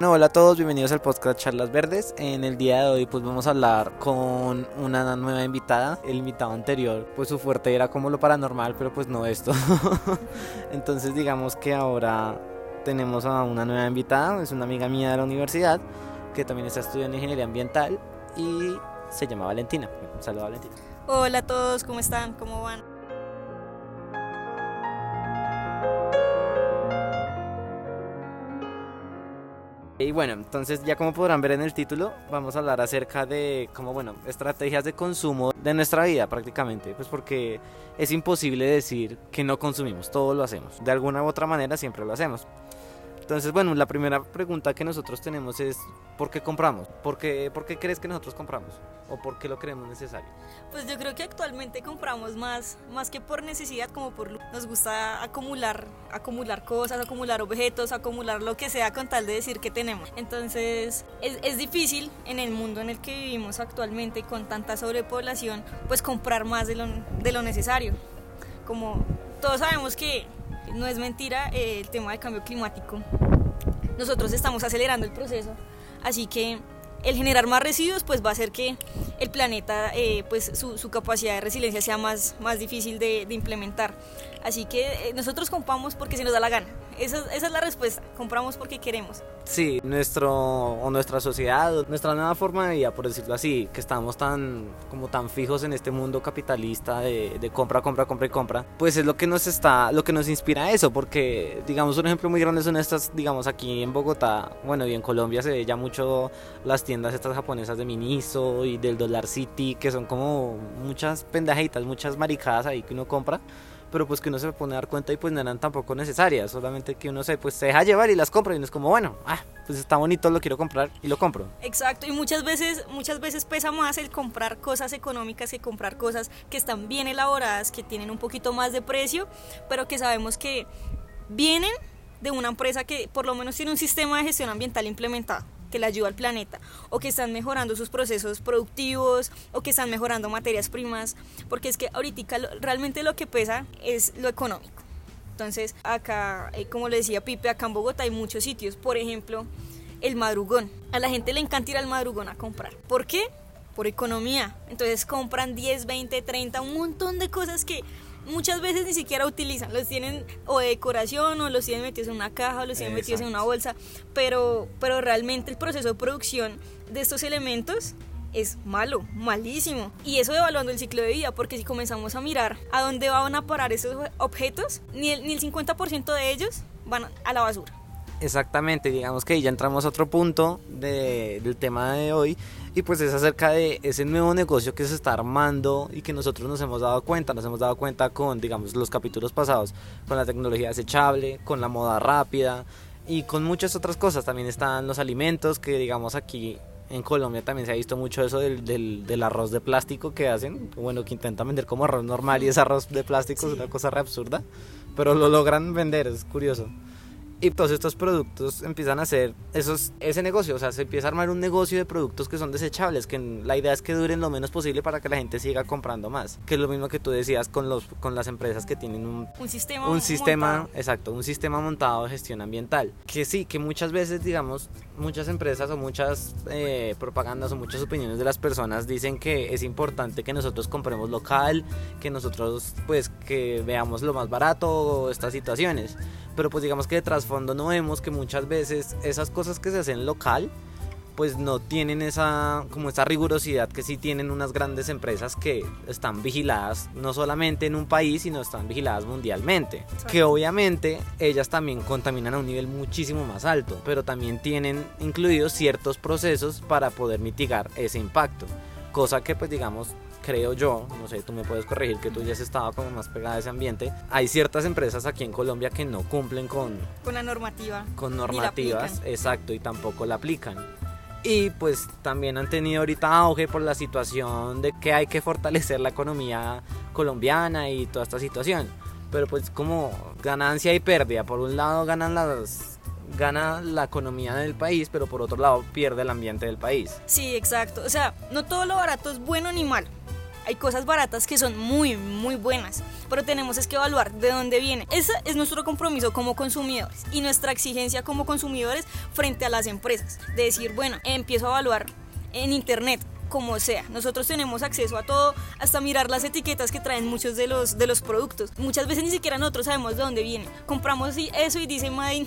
Hola a todos, bienvenidos al podcast Charlas Verdes. En el día de hoy pues vamos a hablar con una nueva invitada. El invitado anterior pues su fuerte era como lo paranormal, pero pues no esto. Entonces digamos que ahora tenemos a una nueva invitada, es una amiga mía de la universidad que también está estudiando ingeniería ambiental y se llama Valentina. Un saludo Valentina. Hola a todos, ¿cómo están? ¿Cómo van? Y bueno, entonces ya como podrán ver en el título, vamos a hablar acerca de como bueno, estrategias de consumo de nuestra vida prácticamente, pues porque es imposible decir que no consumimos, todo lo hacemos, de alguna u otra manera siempre lo hacemos. Entonces, bueno, la primera pregunta que nosotros tenemos es ¿por qué compramos? ¿Por qué, ¿Por qué crees que nosotros compramos? ¿O por qué lo creemos necesario? Pues yo creo que actualmente compramos más, más que por necesidad, como por nos gusta acumular, acumular cosas, acumular objetos, acumular lo que sea con tal de decir que tenemos. Entonces es, es difícil en el mundo en el que vivimos actualmente con tanta sobrepoblación, pues comprar más de lo, de lo necesario. Como todos sabemos que no es mentira eh, el tema del cambio climático. Nosotros estamos acelerando el proceso, así que el generar más residuos pues va a hacer que el planeta eh, pues su, capacidad de resiliencia sea más, más difícil de, implementar. Así que eh, nosotros compramos porque se nos da la gana. Esa, esa, es la respuesta, compramos porque queremos. Sí, nuestro, o nuestra sociedad, nuestra nueva forma de vida, por decirlo así, que estamos tan, como tan fijos en este mundo capitalista de, de, compra, compra, compra y compra, pues es lo que nos está, lo que nos inspira a eso, porque digamos un ejemplo muy grande son estas, digamos aquí en Bogotá, bueno y en Colombia se ve ya mucho las tiendas estas japonesas de Miniso y del Dollar City, que son como muchas pendejitas, muchas maricadas ahí que uno compra pero pues que uno se pone a dar cuenta y pues no eran tampoco necesarias, solamente que uno se, pues, se deja llevar y las compra y uno es como, bueno, ah, pues está bonito, lo quiero comprar y lo compro. Exacto, y muchas veces, muchas veces pesa más el comprar cosas económicas que comprar cosas que están bien elaboradas, que tienen un poquito más de precio, pero que sabemos que vienen de una empresa que por lo menos tiene un sistema de gestión ambiental implementado que le ayuda al planeta, o que están mejorando sus procesos productivos, o que están mejorando materias primas, porque es que ahorita realmente lo que pesa es lo económico. Entonces, acá, eh, como le decía Pipe, acá en Bogotá hay muchos sitios, por ejemplo, el madrugón. A la gente le encanta ir al madrugón a comprar. ¿Por qué? Por economía. Entonces compran 10, 20, 30, un montón de cosas que muchas veces ni siquiera utilizan, los tienen o de decoración o los tienen metidos en una caja o los tienen Exacto. metidos en una bolsa, pero, pero realmente el proceso de producción de estos elementos es malo, malísimo. Y eso evaluando el ciclo de vida, porque si comenzamos a mirar a dónde van a parar esos objetos, ni el, ni el 50% de ellos van a la basura. Exactamente, digamos que ya entramos a otro punto de, del tema de hoy y pues es acerca de ese nuevo negocio que se está armando y que nosotros nos hemos dado cuenta, nos hemos dado cuenta con digamos los capítulos pasados, con la tecnología desechable, con la moda rápida y con muchas otras cosas, también están los alimentos que digamos aquí en Colombia también se ha visto mucho eso del, del, del, arroz de plástico que hacen, bueno, que intentan vender como arroz normal y ese arroz de plástico sí. es una cosa re absurda, pero lo logran vender, es curioso y todos estos productos empiezan a hacer esos, ese negocio, o sea, se empieza a armar un negocio de productos que son desechables, que la idea es que duren lo menos posible para que la gente siga comprando más, que es lo mismo que tú decías con, los, con las empresas que tienen un, un sistema, un sistema montado. exacto, un sistema montado de gestión ambiental, que sí, que muchas veces, digamos, muchas empresas o muchas eh, propagandas o muchas opiniones de las personas dicen que es importante que nosotros compremos local, que nosotros pues que veamos lo más barato, estas situaciones, pero pues digamos que de trasfondo no vemos que muchas veces esas cosas que se hacen local pues no tienen esa como esa rigurosidad que sí tienen unas grandes empresas que están vigiladas no solamente en un país sino están vigiladas mundialmente. Que obviamente ellas también contaminan a un nivel muchísimo más alto pero también tienen incluidos ciertos procesos para poder mitigar ese impacto. Cosa que pues digamos creo yo, no sé, tú me puedes corregir que tú ya has estado como más pegada a ese ambiente, hay ciertas empresas aquí en Colombia que no cumplen con... Con la normativa. Con normativas, exacto, y tampoco la aplican. Y pues también han tenido ahorita auge por la situación de que hay que fortalecer la economía colombiana y toda esta situación. Pero pues como ganancia y pérdida, por un lado ganan las gana la economía del país, pero por otro lado pierde el ambiente del país. Sí, exacto. O sea, no todo lo barato es bueno ni malo Hay cosas baratas que son muy, muy buenas, pero tenemos es que evaluar de dónde viene. Ese es nuestro compromiso como consumidores y nuestra exigencia como consumidores frente a las empresas. De decir, bueno, empiezo a evaluar en internet como sea. Nosotros tenemos acceso a todo, hasta mirar las etiquetas que traen muchos de los, de los productos. Muchas veces ni siquiera nosotros sabemos de dónde viene. Compramos eso y dice Made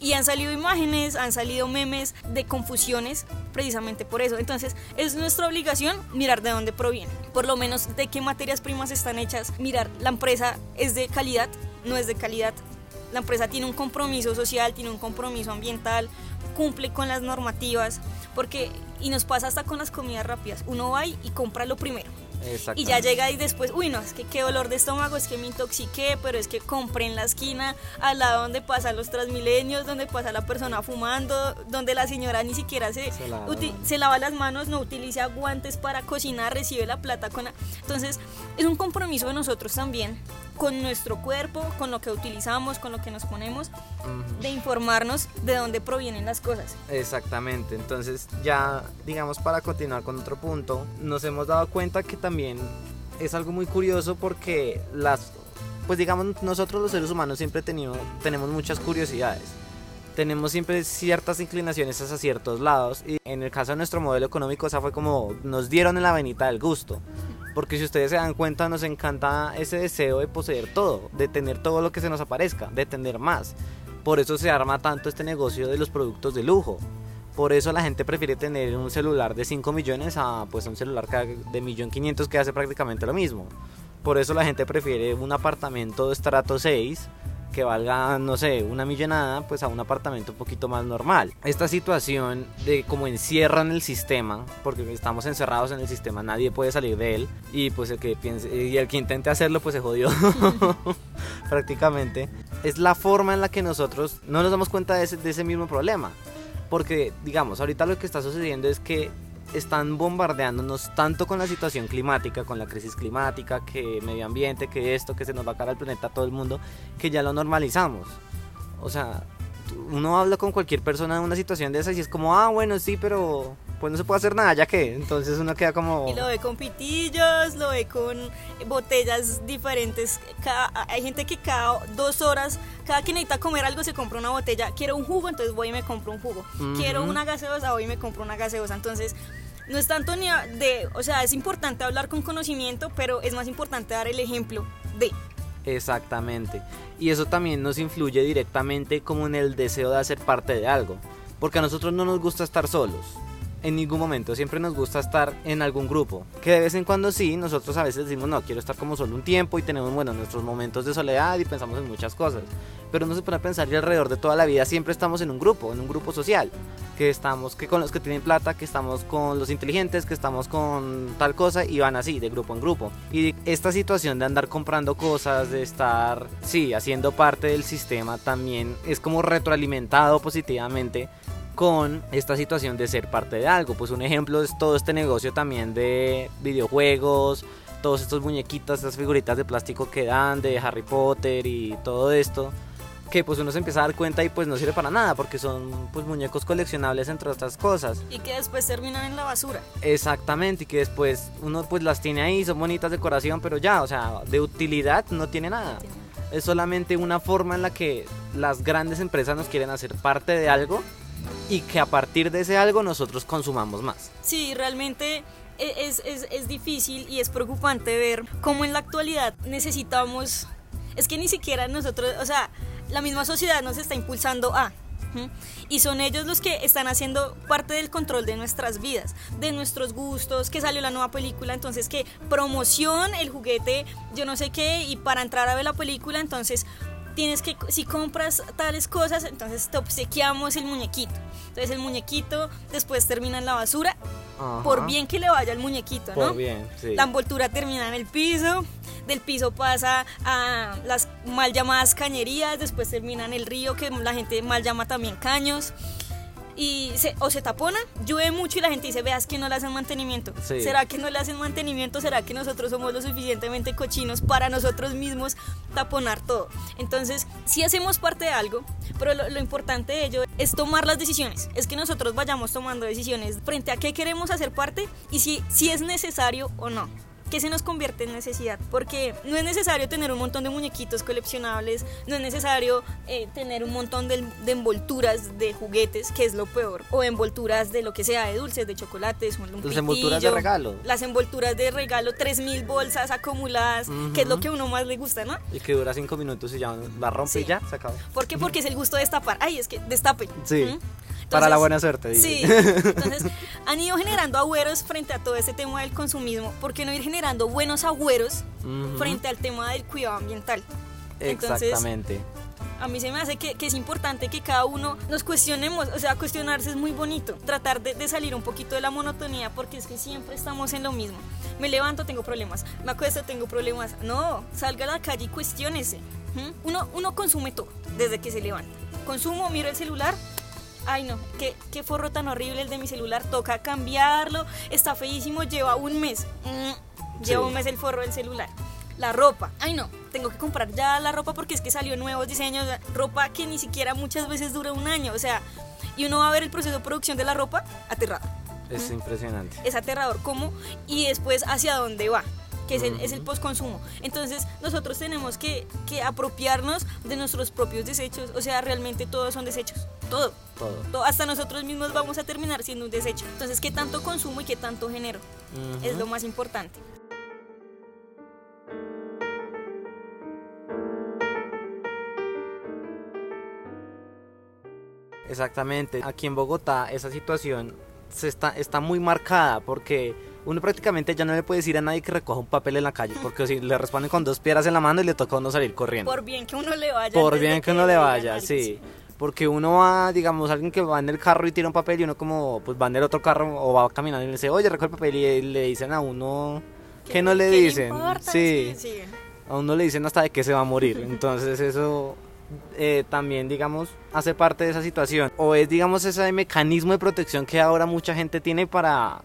y han salido imágenes, han salido memes de confusiones precisamente por eso. Entonces es nuestra obligación mirar de dónde proviene. Por lo menos de qué materias primas están hechas. Mirar, la empresa es de calidad, no es de calidad. La empresa tiene un compromiso social, tiene un compromiso ambiental, cumple con las normativas, porque, y nos pasa hasta con las comidas rápidas, uno va y compra lo primero. Y ya llega y después, uy, no, es que qué dolor de estómago, es que me intoxiqué, pero es que compré en la esquina, al lado donde pasan los transmilenios, donde pasa la persona fumando, donde la señora ni siquiera se, se, lava, las manos, no utiliza guantes para cocinar, recibe la plata con... Entonces, es un compromiso de nosotros también con nuestro cuerpo, con lo que utilizamos, con lo que nos ponemos, de informarnos de dónde provienen las cosas. Exactamente, entonces ya digamos para continuar con otro punto, nos hemos dado cuenta que también es algo muy curioso porque las, pues digamos nosotros los seres humanos siempre tenido, tenemos muchas curiosidades. Tenemos siempre ciertas inclinaciones hacia ciertos lados y en el caso de nuestro modelo económico esa fue como nos dieron en la venita del gusto porque si ustedes se dan cuenta, nos encanta ese deseo de poseer todo, de tener todo lo que se nos aparezca, de tener más. Por eso se arma tanto este negocio de los productos de lujo. Por eso la gente prefiere tener un celular de 5 millones a pues un celular de 1.500.000 que hace prácticamente lo mismo. Por eso la gente prefiere un apartamento de estrato 6 que valga, no sé, una millonada, pues a un apartamento un poquito más normal. Esta situación de como encierran el sistema, porque estamos encerrados en el sistema, nadie puede salir de él, y pues el que piense, y el que intente hacerlo, pues se jodió prácticamente. Es la forma en la que nosotros no nos damos cuenta de ese, de ese mismo problema. Porque, digamos, ahorita lo que está sucediendo es que están bombardeándonos tanto con la situación climática, con la crisis climática, que medio ambiente, que esto, que se nos va a caer al planeta todo el mundo, que ya lo normalizamos. O sea, uno habla con cualquier persona de una situación de esa y es como, ah, bueno, sí, pero pues no se puede hacer nada, ya que entonces uno queda como... Y lo ve con pitillos, lo ve con botellas diferentes. hay gente que cada dos horas, cada que necesita comer algo se compra una botella. Quiero un jugo, entonces voy y me compro un jugo. Quiero una gaseosa, voy y me compro una gaseosa. Entonces no es tanto ni de, o sea, es importante hablar con conocimiento, pero es más importante dar el ejemplo de. Exactamente. Y eso también nos influye directamente como en el deseo de hacer parte de algo. Porque a nosotros no nos gusta estar solos en ningún momento. Siempre nos gusta estar en algún grupo. Que de vez en cuando sí, nosotros a veces decimos, no, quiero estar como solo un tiempo y tenemos, bueno, nuestros momentos de soledad y pensamos en muchas cosas. Pero no se puede pensar que alrededor de toda la vida siempre estamos en un grupo, en un grupo social. Que estamos que con los que tienen plata, que estamos con los inteligentes, que estamos con tal cosa y van así, de grupo en grupo. Y esta situación de andar comprando cosas, de estar, sí, haciendo parte del sistema también es como retroalimentado positivamente con esta situación de ser parte de algo. Pues un ejemplo es todo este negocio también de videojuegos, todos estos muñequitos, estas figuritas de plástico que dan de Harry Potter y todo esto que pues uno se empieza a dar cuenta y pues no sirve para nada porque son pues muñecos coleccionables entre otras cosas. Y que después terminan en la basura. Exactamente, y que después uno pues las tiene ahí, son bonitas decoración, pero ya, o sea, de utilidad no tiene nada. Es solamente una forma en la que las grandes empresas nos quieren hacer parte de algo y que a partir de ese algo nosotros consumamos más. Sí, realmente e, es, es, es, difícil y es preocupante ver cómo en la actualidad necesitamos, es que ni siquiera nosotros, o sea, la misma sociedad nos está impulsando a... Y son ellos los que están haciendo parte del control de nuestras vidas, de nuestros gustos, que salió la nueva película, entonces que promoción, el juguete, yo no sé qué, y para entrar a ver la película, entonces tienes que, si compras tales cosas, entonces te obsequiamos el muñequito. Entonces el muñequito después termina en la basura, por bien que le vaya el muñequito, ¿no? Por bien, sí. La envoltura termina en el piso, del piso pasa a las mal llamadas cañerías, después termina en el río que la gente mal llama también caños y se, o se tapona, llueve mucho y la gente dice, veas que no le hacen mantenimiento. ¿Será que no le hacen mantenimiento? ¿Será que nosotros somos lo suficientemente cochinos para nosotros mismos taponar todo? Entonces, sí hacemos parte de algo, pero lo, lo importante de ello es tomar las decisiones. Es que nosotros vayamos tomando decisiones frente a qué queremos hacer parte y si, si es necesario o no. ¿Qué se nos convierte en necesidad? Porque no es necesario tener un montón de muñequitos coleccionables, no es necesario eh, tener un montón de, de, envolturas de juguetes, que es lo peor, o envolturas de lo que sea, de dulces, de chocolates, un, Las envolturas de regalo. Las envolturas de regalo, 3.000 bolsas acumuladas, que es lo que a uno más le gusta, ¿no? Y que dura 5 minutos y ya la rompe y ya, se acaba. ¿Por qué? Porque es el gusto de destapar. Ay, es que destapen. Sí. Para la buena suerte. Dice. Sí, entonces han ido generando agüeros frente a todo este tema del consumismo. ¿Por qué no ir generando buenos agüeros frente al tema del cuidado ambiental? Exactamente. a mí se me hace que, que, es importante que cada uno nos cuestionemos, o sea, cuestionarse es muy bonito, tratar de, de, salir un poquito de la monotonía porque es que siempre estamos en lo mismo. Me levanto, tengo problemas, me acuesto, tengo problemas. No, salga a la calle y cuestiónese. Uno, uno consume todo desde que se levanta. Consumo, miro el celular, Ay no, qué, qué forro tan horrible el de mi celular, toca cambiarlo, está feísimo, lleva un mes. Mm, lleva un mes el forro del celular. La ropa, ay no, tengo que comprar ya la ropa porque es que salió nuevos diseños, ropa que ni siquiera muchas veces dura un año, o sea, y uno va a ver el proceso de producción de la ropa aterrado. Es impresionante. Es aterrador cómo y después hacia dónde va que es el, es el postconsumo. Entonces nosotros tenemos que, que, apropiarnos de nuestros propios desechos, o sea, realmente todos son desechos, todo. Todo. todo. Hasta nosotros mismos vamos a terminar siendo un desecho. Entonces, ¿qué tanto consumo y qué tanto genero? Uh -huh. Es lo más importante. Exactamente. Aquí en Bogotá esa situación se está, está muy marcada porque uno prácticamente ya no le puede decir a nadie que recoja un papel en la calle, porque si le responden con dos piedras en la mano y le toca a uno salir corriendo. Por bien que uno le vaya. Por bien que, que uno le vaya, sí. Porque uno va, digamos, alguien que va en el carro y tira un papel y uno como, pues va en el otro carro o va caminando y le dice, oye, recoge el papel y le dicen a uno, que no le dicen? sí. sí. A uno le dicen hasta de que se va a morir. Entonces eso eh, también, digamos, hace parte de esa situación. O es, digamos, ese mecanismo de protección que ahora mucha gente tiene para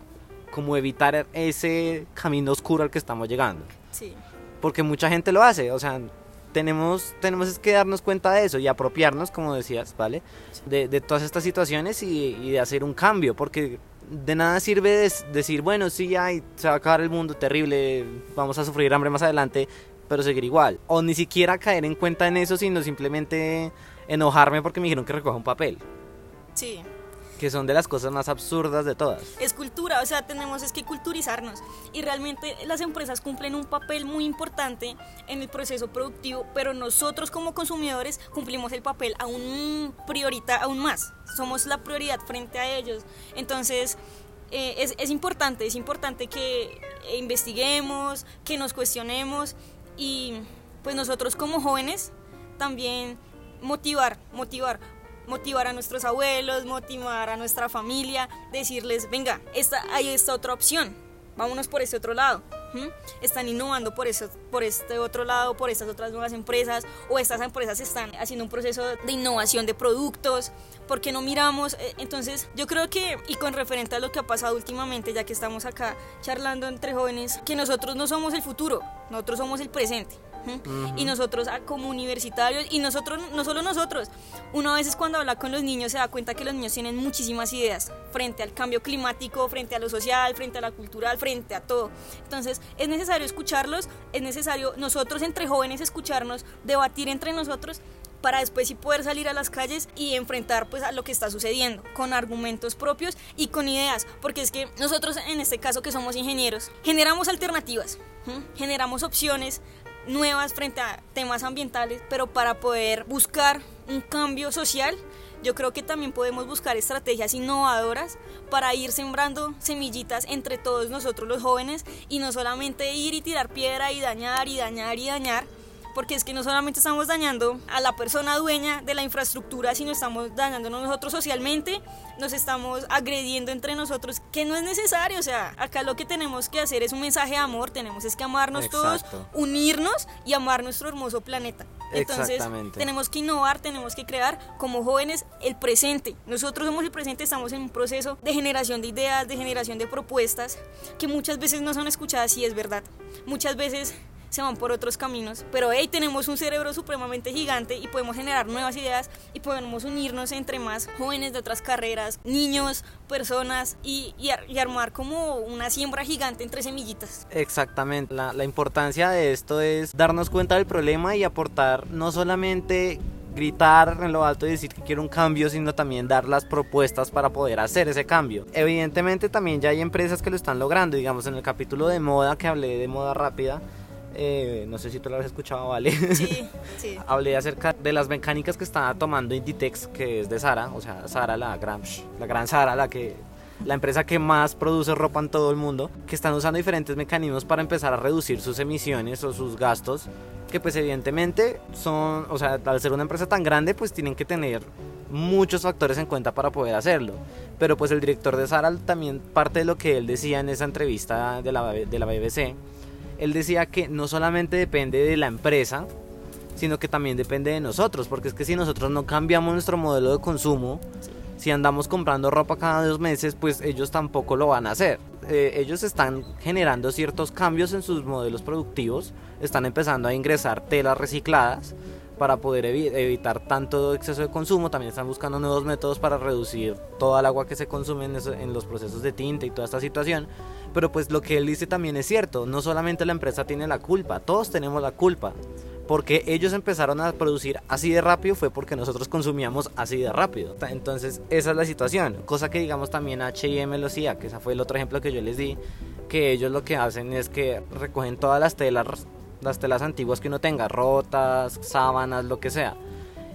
como evitar ese camino oscuro al que estamos llegando. Sí. Porque mucha gente lo hace, o sea, tenemos, tenemos que darnos cuenta de eso y apropiarnos, como decías, ¿vale? De, de todas estas situaciones y, y, de hacer un cambio, porque de nada sirve decir, bueno, sí, ay, se va a acabar el mundo, terrible, vamos a sufrir hambre más adelante, pero seguir igual. O ni siquiera caer en cuenta en eso, sino simplemente enojarme porque me dijeron que recoja un papel. Sí. Que son de las cosas más absurdas de todas. Es cultura, o sea, tenemos es que culturizarnos. Y realmente las empresas cumplen un papel muy importante en el proceso productivo, pero nosotros como consumidores cumplimos el papel aún priorita, aún más. Somos la prioridad frente a ellos. Entonces, eh, es, es importante, es importante que investiguemos, que nos cuestionemos y pues nosotros como jóvenes también motivar, motivar, motivar a nuestros abuelos, motivar a nuestra familia, decirles, venga, esta, hay esta otra opción, vámonos por este otro lado. Están innovando por, eso, por este otro lado, por estas otras nuevas empresas, o estas empresas están haciendo un proceso de innovación de productos, porque no miramos? Entonces, yo creo que, y con referente a lo que ha pasado últimamente, ya que estamos acá charlando entre jóvenes, que nosotros no somos el futuro, nosotros somos el presente. Uh -huh. Y nosotros como universitarios, y nosotros, no solo nosotros, uno a veces cuando habla con los niños se da cuenta que los niños tienen muchísimas ideas frente al cambio climático, frente a lo social, frente a la cultural, frente a todo. Entonces es necesario escucharlos, es necesario nosotros entre jóvenes escucharnos, debatir entre nosotros para después sí poder salir a las calles y enfrentar pues a lo que está sucediendo con argumentos propios y con ideas, porque es que nosotros en este caso que somos ingenieros generamos alternativas, ¿sí? generamos opciones nuevas frente a temas ambientales, pero para poder buscar un cambio social, yo creo que también podemos buscar estrategias innovadoras para ir sembrando semillitas entre todos nosotros los jóvenes y no solamente ir y tirar piedra y dañar y dañar y dañar, porque es que no solamente estamos dañando a la persona dueña de la infraestructura, sino estamos dañándonos nosotros socialmente, nos estamos agrediendo entre nosotros, que no es necesario, o sea, acá lo que tenemos que hacer es un mensaje de amor, tenemos es que amarnos Exacto. todos, unirnos y amar nuestro hermoso planeta. Entonces, tenemos que innovar, tenemos que crear como jóvenes el presente. Nosotros somos el presente, estamos en un proceso de generación de ideas, de generación de propuestas que muchas veces no son escuchadas y es verdad. Muchas veces se van por otros caminos, pero hey, tenemos un cerebro supremamente gigante y podemos generar nuevas ideas y podemos unirnos entre más jóvenes de otras carreras, niños, personas y, y, armar como una siembra gigante entre semillitas. Exactamente, la, la importancia de esto es darnos cuenta del problema y aportar no solamente gritar en lo alto y decir que quiero un cambio, sino también dar las propuestas para poder hacer ese cambio. Evidentemente también ya hay empresas que lo están logrando, digamos en el capítulo de moda que hablé de moda rápida, eh, no sé si tú lo has escuchado, ¿vale? Sí, sí. Hablé acerca de las mecánicas que está tomando Inditex, que es de Sara, o sea, Sara, la gran, la gran Sara, la que la empresa que más produce ropa en todo el mundo, que están usando diferentes mecanismos para empezar a reducir sus emisiones o sus gastos, que pues evidentemente son, o sea, al ser una empresa tan grande, pues tienen que tener muchos factores en cuenta para poder hacerlo. Pero pues el director de Sara también parte de lo que él decía en esa entrevista de la, de la BBC, él decía que no solamente depende de la empresa, sino que también depende de nosotros, porque es que si nosotros no cambiamos nuestro modelo de consumo, si andamos comprando ropa cada dos meses, pues ellos tampoco lo van a hacer. Eh, ellos están generando ciertos cambios en sus modelos productivos, están empezando a ingresar telas recicladas para poder evitar tanto exceso de consumo, también están buscando nuevos métodos para reducir toda el agua que se consume en, los procesos de tinta y toda esta situación. Pero pues lo que él dice también es cierto, no solamente la empresa tiene la culpa, todos tenemos la culpa porque ellos empezaron a producir así de rápido fue porque nosotros consumíamos así de rápido. Entonces, esa es la situación. Cosa que digamos también H&M lo hacía, que ese fue el otro ejemplo que yo les di, que ellos lo que hacen es que recogen todas las telas, las telas antiguas que uno tenga, rotas, sábanas, lo que sea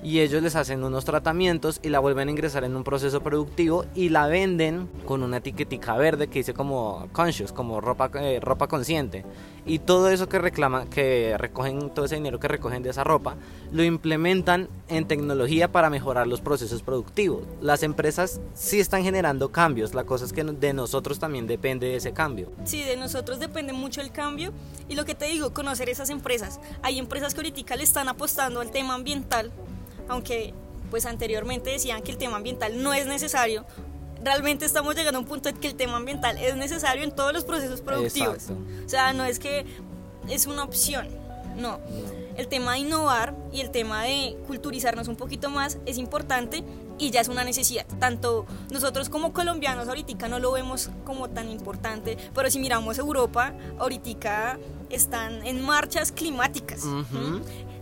y ellos les hacen unos tratamientos y la vuelven a ingresar en un proceso productivo y la venden con una etiquetica verde que dice como conscious, como ropa, eh, ropa consciente. Y todo eso que reclama, que recogen, todo ese dinero que recogen de esa ropa, lo implementan en tecnología para mejorar los procesos productivos. Las empresas sí están generando cambios, la cosa es que de nosotros también depende de ese cambio. Sí, de nosotros depende mucho el cambio y lo que te digo, conocer esas empresas. Hay empresas que ahorita le están apostando al tema ambiental aunque pues anteriormente decían que el tema ambiental no es necesario, realmente estamos llegando a un punto en que el tema ambiental es necesario en todos los procesos productivos. O sea, no es que es una opción, no. El tema de innovar y el tema de culturizarnos un poquito más es importante y ya es una necesidad. Tanto nosotros como colombianos ahorita no lo vemos como tan importante, pero si miramos Europa, ahorita están en marchas climáticas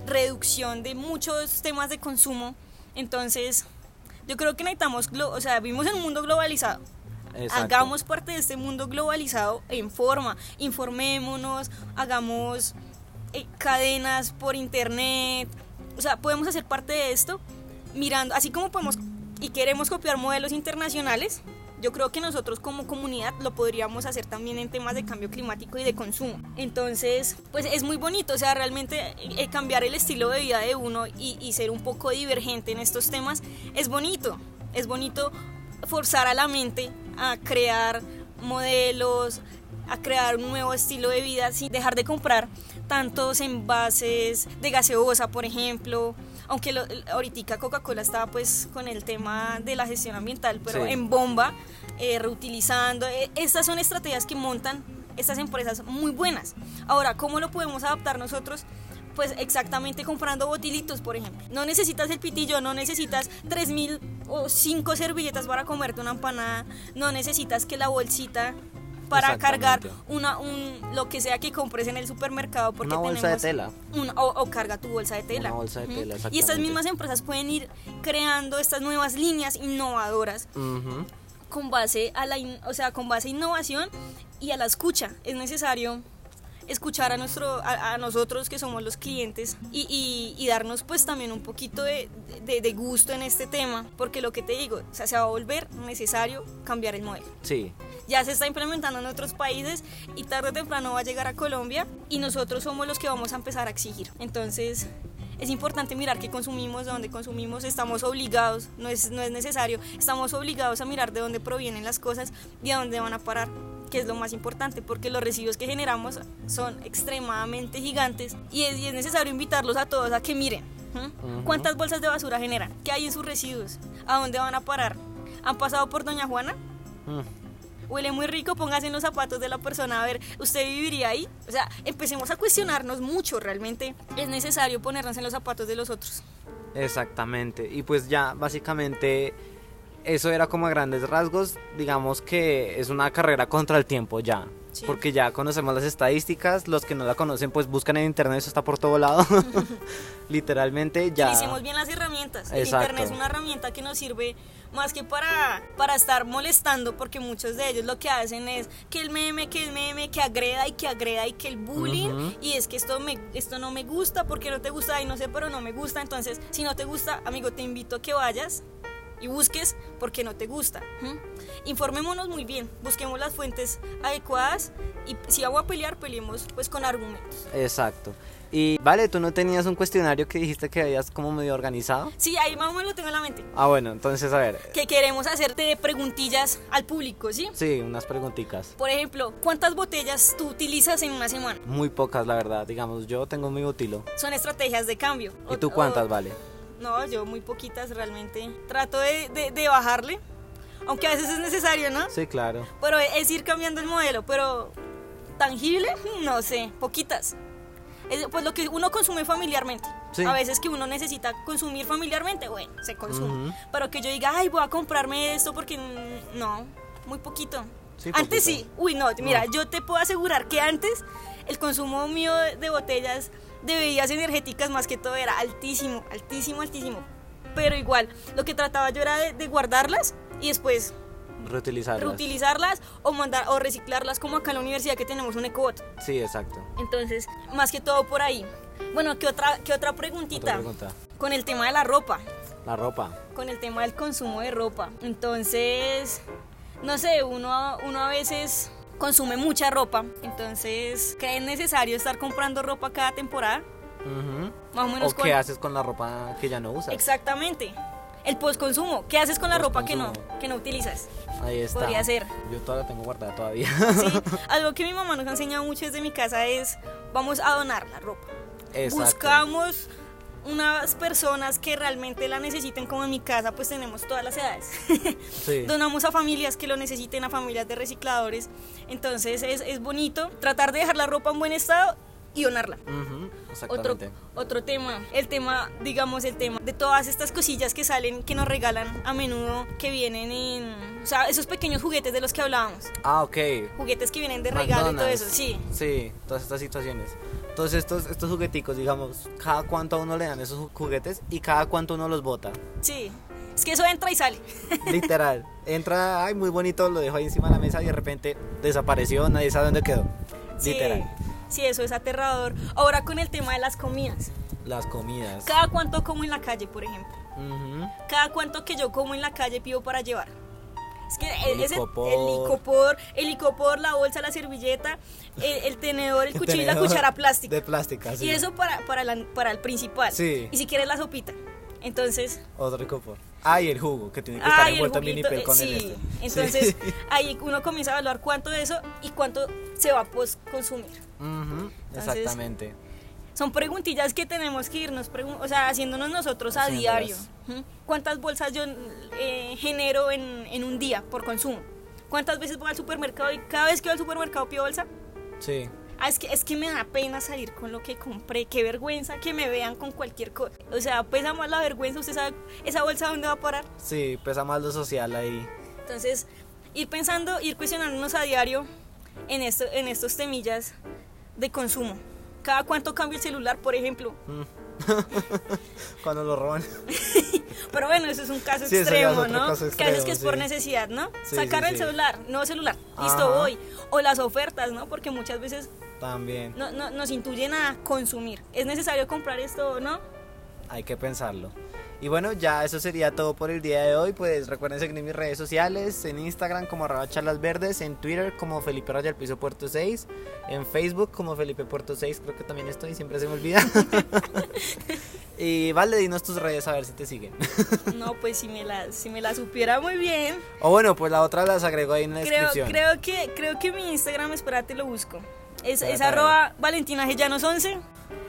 reducción de muchos temas de consumo. Entonces, yo creo que necesitamos, o sea, vivimos en un mundo globalizado. Hagamos parte de este mundo globalizado en forma, informémonos, hagamos eh, cadenas por internet, o sea, podemos hacer parte de esto mirando, así como podemos y queremos copiar modelos internacionales, yo creo que nosotros como comunidad lo podríamos hacer también en temas de cambio climático y de consumo. Entonces, pues es muy bonito, o sea, realmente eh, cambiar el estilo de vida de uno y, y ser un poco divergente en estos temas es bonito. Es bonito forzar a la mente a crear modelos, a crear un nuevo estilo de vida sin dejar de comprar tantos envases de gaseosa, por ejemplo, aunque lo, ahorita Coca-Cola estaba pues con el tema de la gestión ambiental, pero en bomba, eh, reutilizando, eh, estas son estrategias que montan estas empresas muy buenas. Ahora, ¿cómo lo podemos adaptar nosotros? Pues exactamente comprando botilitos, por ejemplo. No necesitas el pitillo, no necesitas 3.000 o 5 servilletas para comerte una empanada, no necesitas que la bolsita para cargar una, un, lo que sea que compres en el supermercado. Porque una bolsa de tela. o, carga tu bolsa de tela. Una bolsa de tela, Y estas mismas empresas pueden ir creando estas nuevas líneas innovadoras. con base a la o sea con base a innovación y a la escucha es necesario escuchar a, nuestro, a, nosotros que somos los clientes y, y, darnos pues también un poquito de, de, de, gusto en este tema, porque lo que te digo, o sea, se va a volver necesario cambiar el modelo. Sí. Ya se está implementando en otros países y tarde o temprano va a llegar a Colombia y nosotros somos los que vamos a empezar a exigir. Entonces, es importante mirar qué consumimos, de dónde consumimos, estamos obligados, no es, no es necesario, estamos obligados a mirar de dónde provienen las cosas y a dónde van a parar que es lo más importante, porque los residuos que generamos son extremadamente gigantes y es, necesario invitarlos a todos a que miren cuántas bolsas de basura generan, qué hay en sus residuos, a dónde van a parar. ¿Han pasado por Doña Juana? huele muy rico, póngase en los zapatos de la persona a ver, ¿usted viviría ahí? O sea, empecemos a cuestionarnos mucho, realmente es necesario ponernos en los zapatos de los otros. Exactamente. Y pues ya básicamente eso era como a grandes rasgos, digamos que es una carrera contra el tiempo ya. Sí. Porque ya conocemos las estadísticas, los que no la conocen pues buscan en internet, eso está por todo lado. Literalmente ya... Utilicemos bien las herramientas. El internet es una herramienta que nos sirve más que para, para estar molestando, porque muchos de ellos lo que hacen es que el meme, que el meme, que agreda y que agreda y que el bullying, y es que esto, me, esto no me gusta, porque no te gusta, y no sé, pero no me gusta. Entonces, si no te gusta, amigo, te invito a que vayas y busques porque no te gusta. Informémonos muy bien, busquemos las fuentes adecuadas y si vamos a pelear, peleemos pues con argumentos. Exacto. Y vale, tú no tenías un cuestionario que dijiste que habías como medio organizado. Sí, ahí más o menos lo tengo en la mente. Ah, bueno, entonces a ver. que queremos hacerte preguntillas al público, ¿sí? Sí, unas preguntitas. Por ejemplo, ¿cuántas botellas tú utilizas en una semana? Muy pocas, la verdad. Digamos, yo tengo mi utilo. Son estrategias de cambio. ¿Y tú cuántas, o- vale? No, yo muy poquitas realmente. Trato de, de- de bajarle, aunque a veces es necesario, ¿no? Sí, claro. Pero es ir cambiando el modelo, pero tangible, no sé, poquitas. Es, pues lo que uno consume familiarmente. Sí. A veces que uno necesita consumir familiarmente, bueno, se consume. Pero que yo diga, ay, voy a comprarme esto porque no, muy poquito. Sí, antes poquito. sí, uy, no, mira, No. yo te puedo asegurar que antes el consumo mío de botellas de bebidas energéticas más que todo era altísimo, altísimo, altísimo. Pero igual, lo que trataba yo era de, de guardarlas y después Reutilizarlas. reutilizarlas o mandar o reciclarlas como acá en la universidad que tenemos un ecobot. Sí, exacto. Entonces, más que todo por ahí. Bueno, ¿qué otra, qué otra preguntita? Otra pregunta. Con el tema de la ropa, La ropa. con el tema del consumo de ropa. Entonces, no sé, uno, uno a veces consume mucha ropa. Entonces, ¿creen necesario estar comprando ropa cada temporada? Más o menos ¿O con- qué haces con la ropa que ya no usas? Exactamente. El postconsumo. ¿Qué haces con la ropa que no, que no utilizas? Ahí está. Podría ser. Yo todavía la tengo guardada todavía. Sí, algo que mi mamá nos ha enseñado mucho desde mi casa es vamos a donar la ropa. Exacto. Buscamos unas personas que realmente la necesiten como en mi casa, pues tenemos todas las edades. Sí. Donamos a familias que lo necesiten, a familias de recicladores. Entonces es, es bonito tratar de dejar la ropa en buen estado y donarla. Ujú, Otro, Exactamente. otro tema, el tema, digamos, el tema de todas estas cosillas que salen, que nos regalan a menudo, que vienen en, o sea, esos pequeños juguetes de los que hablábamos, Ah, ok. juguetes que vienen de regalo y todo eso, sí. Sí, todas estas situaciones. Todos estos, estos jugueticos, digamos, cada cuánto a uno le dan esos ju- juguetes y cada cuánto uno los bota. Sí, es que eso entra y sale. Literal. Entra, ay, muy bonito, lo dejo ahí encima de la mesa y de repente desapareció, nadie sabe dónde quedó. Sí, Literal. sí, eso es aterrador. Ahora con el tema de las comidas. Las comidas. Cada cuánto como en la calle, por ejemplo. Cada cuánto que yo como en la calle pido para llevar. Es que El ese- licopor. el licopor, el licopor, la bolsa, la servilleta, el, el tenedor, el cuchillo y la Tenedor cuchara plástica. De plástica, sí. Y eso para, para, la- para el principal. Sí. Y si quieres la sopita. Entonces, Otro licopor. Ah, y el jugo, que tiene que estar el envuelto en vinipel eh, con el sí. este. Entonces, Sí. ahí uno comienza a evaluar cuánto de eso y cuánto se va a post consumir. Ujú, Entonces, Exactamente. Son preguntillas que tenemos que irnos, o sea, haciéndonos nosotros a diario. ¿Cuántas bolsas yo eh, genero en, en un día por consumo? ¿Cuántas veces voy al supermercado y cada vez que voy al supermercado pido bolsa? Sí. Ah, es que, es que me da pena salir con lo que compré. Qué vergüenza que me vean con cualquier cosa. O sea, pesa más la vergüenza. ¿Usted sabe esa bolsa dónde va a parar? Sí, pesa más lo social ahí. Entonces, ir pensando, ir cuestionándonos a diario en, esto, en estos temillas de consumo. Cada cuánto cambio el celular, por ejemplo. Cuando lo roban. Pero bueno, eso es un caso Sí, es extremo, otro ¿no? caso extremo, que es por necesidad, ¿no? Sí, Sacar el celular, no celular, listo, voy. O las ofertas, ¿no? Porque muchas veces También. no, no- nos intuyen a consumir. ¿Es necesario comprar esto o no? Hay que pensarlo. Y bueno, ya eso sería todo por el día de hoy. Pues recuerden seguirme en mis redes sociales, en Instagram como arroba charlas verdes, en Twitter como Felipe Raya el Piso Puerto 6, en Facebook como Felipe Puerto 6, creo que también estoy, siempre se me olvida. y vale, dinos tus redes a ver si te siguen. No, pues si me la, si me la supiera muy bien. o bueno, pues la otra las agrego ahí en la Creo, descripción. creo, que, creo que mi Instagram, espérate, lo busco. Es, es arroba Valentina Gellanos 11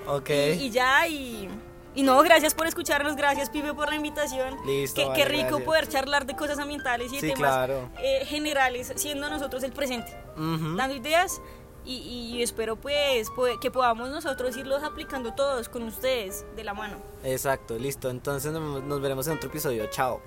Ok. y, y ya, y Y no, gracias por escucharnos, gracias Pipe por la invitación. Listo, Qué, vale, qué rico gracias. poder charlar de cosas ambientales y de Sí, temas claro. eh, generales, siendo nosotros el presente, dando ideas y, y espero pues que podamos nosotros irlos aplicando todos con ustedes de la mano. Exacto, listo. Entonces nos veremos en otro episodio. Chao.